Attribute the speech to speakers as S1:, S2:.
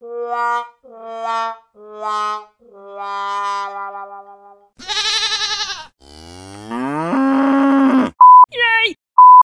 S1: la la la la